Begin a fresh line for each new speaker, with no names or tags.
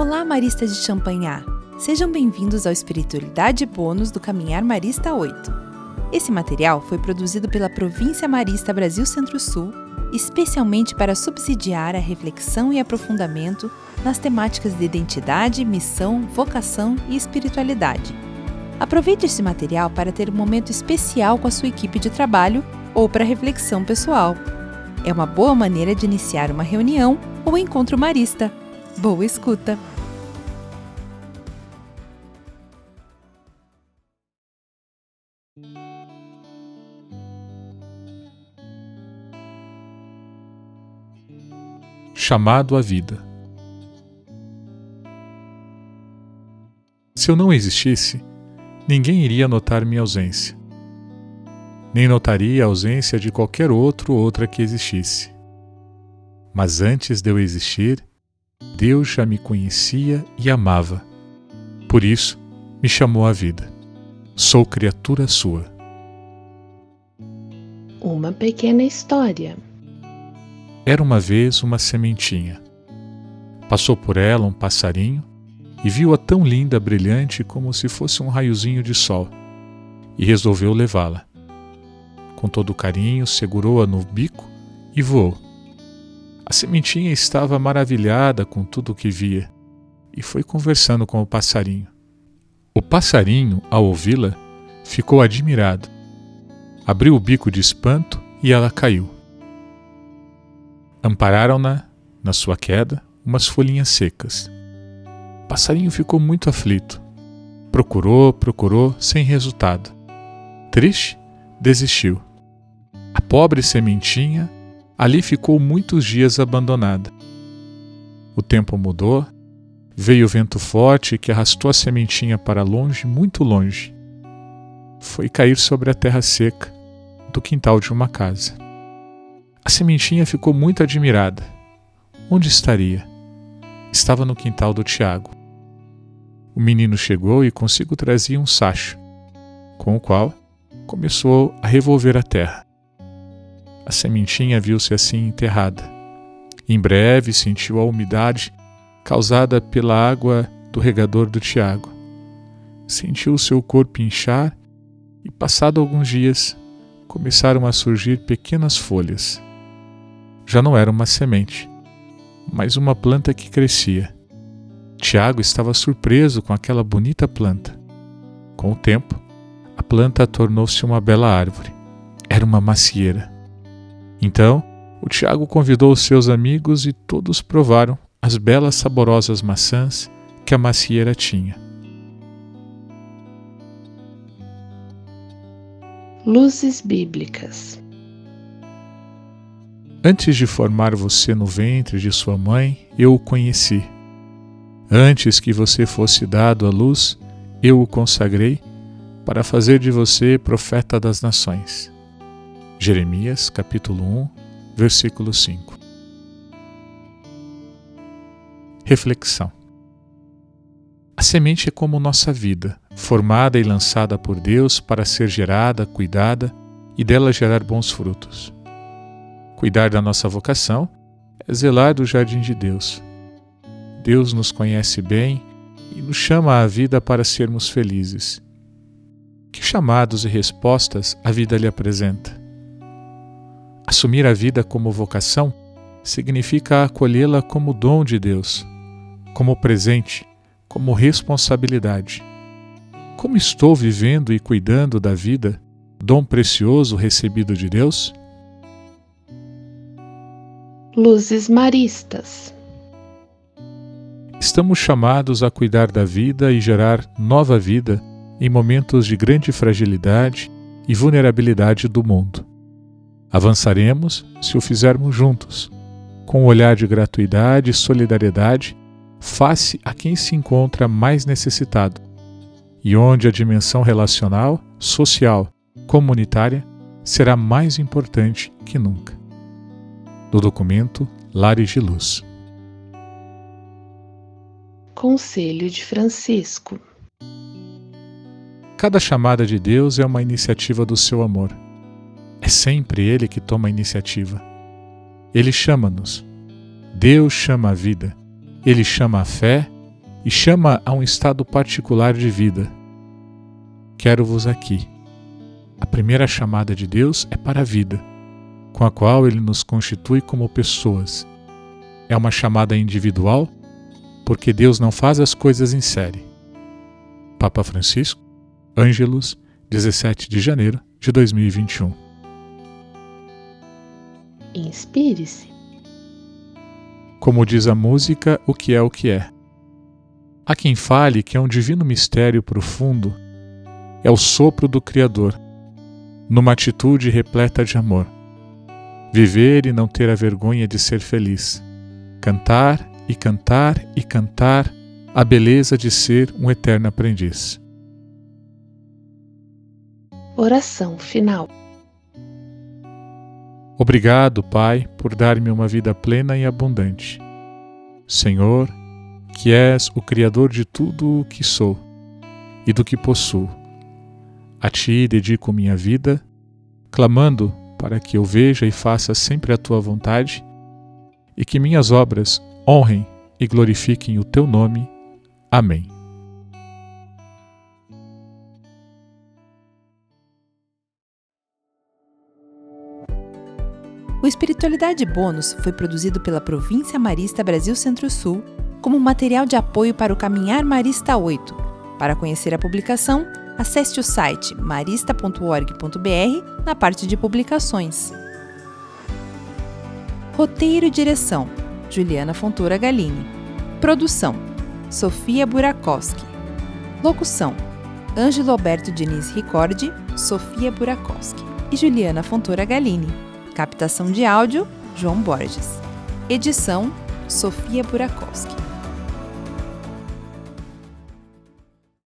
Olá, maristas de Champagnat! Sejam bem-vindos ao Espiritualidade Bônus do Caminhar Marista 8. Esse material foi produzido pela Província Marista Brasil Centro-Sul, especialmente para subsidiar a reflexão e aprofundamento nas temáticas de identidade, missão, vocação e espiritualidade. Aproveite esse material para ter um momento especial com a sua equipe de trabalho ou para reflexão pessoal. É uma boa maneira de iniciar uma reunião ou encontro marista. Boa escuta!
Chamado à vida. Se eu não existisse, ninguém iria notar minha ausência, nem notaria a ausência de qualquer outro ou outra que existisse. Mas antes de eu existir, Deus já me conhecia e amava. Por isso, me chamou à vida. Sou criatura sua.
Uma pequena história.
Era uma vez uma sementinha. Passou por ela um passarinho e viu-a tão linda, brilhante, como se fosse um raiozinho de sol, e resolveu levá-la. Com todo carinho, segurou-a no bico e voou. A sementinha estava maravilhada com tudo o que via e foi conversando com o passarinho. O passarinho, ao ouvi-la, ficou admirado. Abriu o bico de espanto e ela caiu. Ampararam-na, na sua queda, umas folhinhas secas. O passarinho ficou muito aflito. Procurou, procurou, sem resultado. Triste, desistiu. A pobre sementinha ali ficou muitos dias abandonada. O tempo mudou, veio o vento forte que arrastou a sementinha para longe, muito longe. Foi cair sobre a terra seca do quintal de uma casa. A sementinha ficou muito admirada. Onde estaria? Estava no quintal do Tiago. O menino chegou e consigo trazia um sacho, com o qual começou a revolver a terra. A sementinha viu-se assim enterrada. Em breve sentiu a umidade causada pela água do regador do Tiago. Sentiu seu corpo inchar e, passado alguns dias, começaram a surgir pequenas folhas. Já não era uma semente, mas uma planta que crescia. Tiago estava surpreso com aquela bonita planta. Com o tempo, a planta tornou-se uma bela árvore. Era uma macieira. Então, o Tiago convidou os seus amigos e todos provaram as belas saborosas maçãs que a macieira tinha.
Luzes Bíblicas
Antes de formar você no ventre de sua mãe, eu o conheci. Antes que você fosse dado à luz, eu o consagrei para fazer de você profeta das nações. Jeremias capítulo 1, versículo 5. Reflexão. A semente é como nossa vida, formada e lançada por Deus para ser gerada, cuidada e dela gerar bons frutos. Cuidar da nossa vocação é zelar do jardim de Deus. Deus nos conhece bem e nos chama à vida para sermos felizes. Que chamados e respostas a vida lhe apresenta? Assumir a vida como vocação significa acolhê-la como dom de Deus, como presente, como responsabilidade. Como estou vivendo e cuidando da vida, dom precioso recebido de Deus?
Luzes Maristas
Estamos chamados a cuidar da vida e gerar nova vida em momentos de grande fragilidade e vulnerabilidade do mundo. Avançaremos se o fizermos juntos, com um olhar de gratuidade e solidariedade face a quem se encontra mais necessitado e onde a dimensão relacional, social, comunitária será mais importante que nunca. Do documento Lares de Luz.
Conselho de Francisco
Cada chamada de Deus é uma iniciativa do seu amor é sempre Ele que toma a iniciativa. Ele chama-nos. Deus chama a vida. Ele chama a fé e chama a um estado particular de vida. Quero-vos aqui. A primeira chamada de Deus é para a vida, com a qual ele nos constitui como pessoas. É uma chamada individual, porque Deus não faz as coisas em série. Papa Francisco, Ângelos, 17 de janeiro de 2021.
Inspire-se.
Como diz a música, o que é o que é. Há quem fale que é um divino mistério profundo, é o sopro do Criador, numa atitude repleta de amor. Viver e não ter a vergonha de ser feliz. Cantar e cantar e cantar a beleza de ser um eterno aprendiz.
Oração final.
Obrigado, Pai, por dar-me uma vida plena e abundante. Senhor, que és o Criador de tudo o que sou e do que possuo. A Ti dedico minha vida, clamando para que eu veja e faça sempre a Tua vontade e que minhas obras honrem e glorifiquem o Teu nome. Amém.
O Espiritualidade Bônus foi produzido pela Província Marista Brasil Centro-Sul como material de apoio para o Caminhar Marista 8. Para conhecer a publicação, acesse o site marista.org.br na parte de publicações. Roteiro e direção: Juliana Fontoura Galini. Produção: Sofia Burakowski. Locução: Ângelo Alberto Diniz Ricordi, Sofia Burakowski e Juliana Fontoura Galini. Captação de áudio: João Borges. Edição: Sofia Burakowski.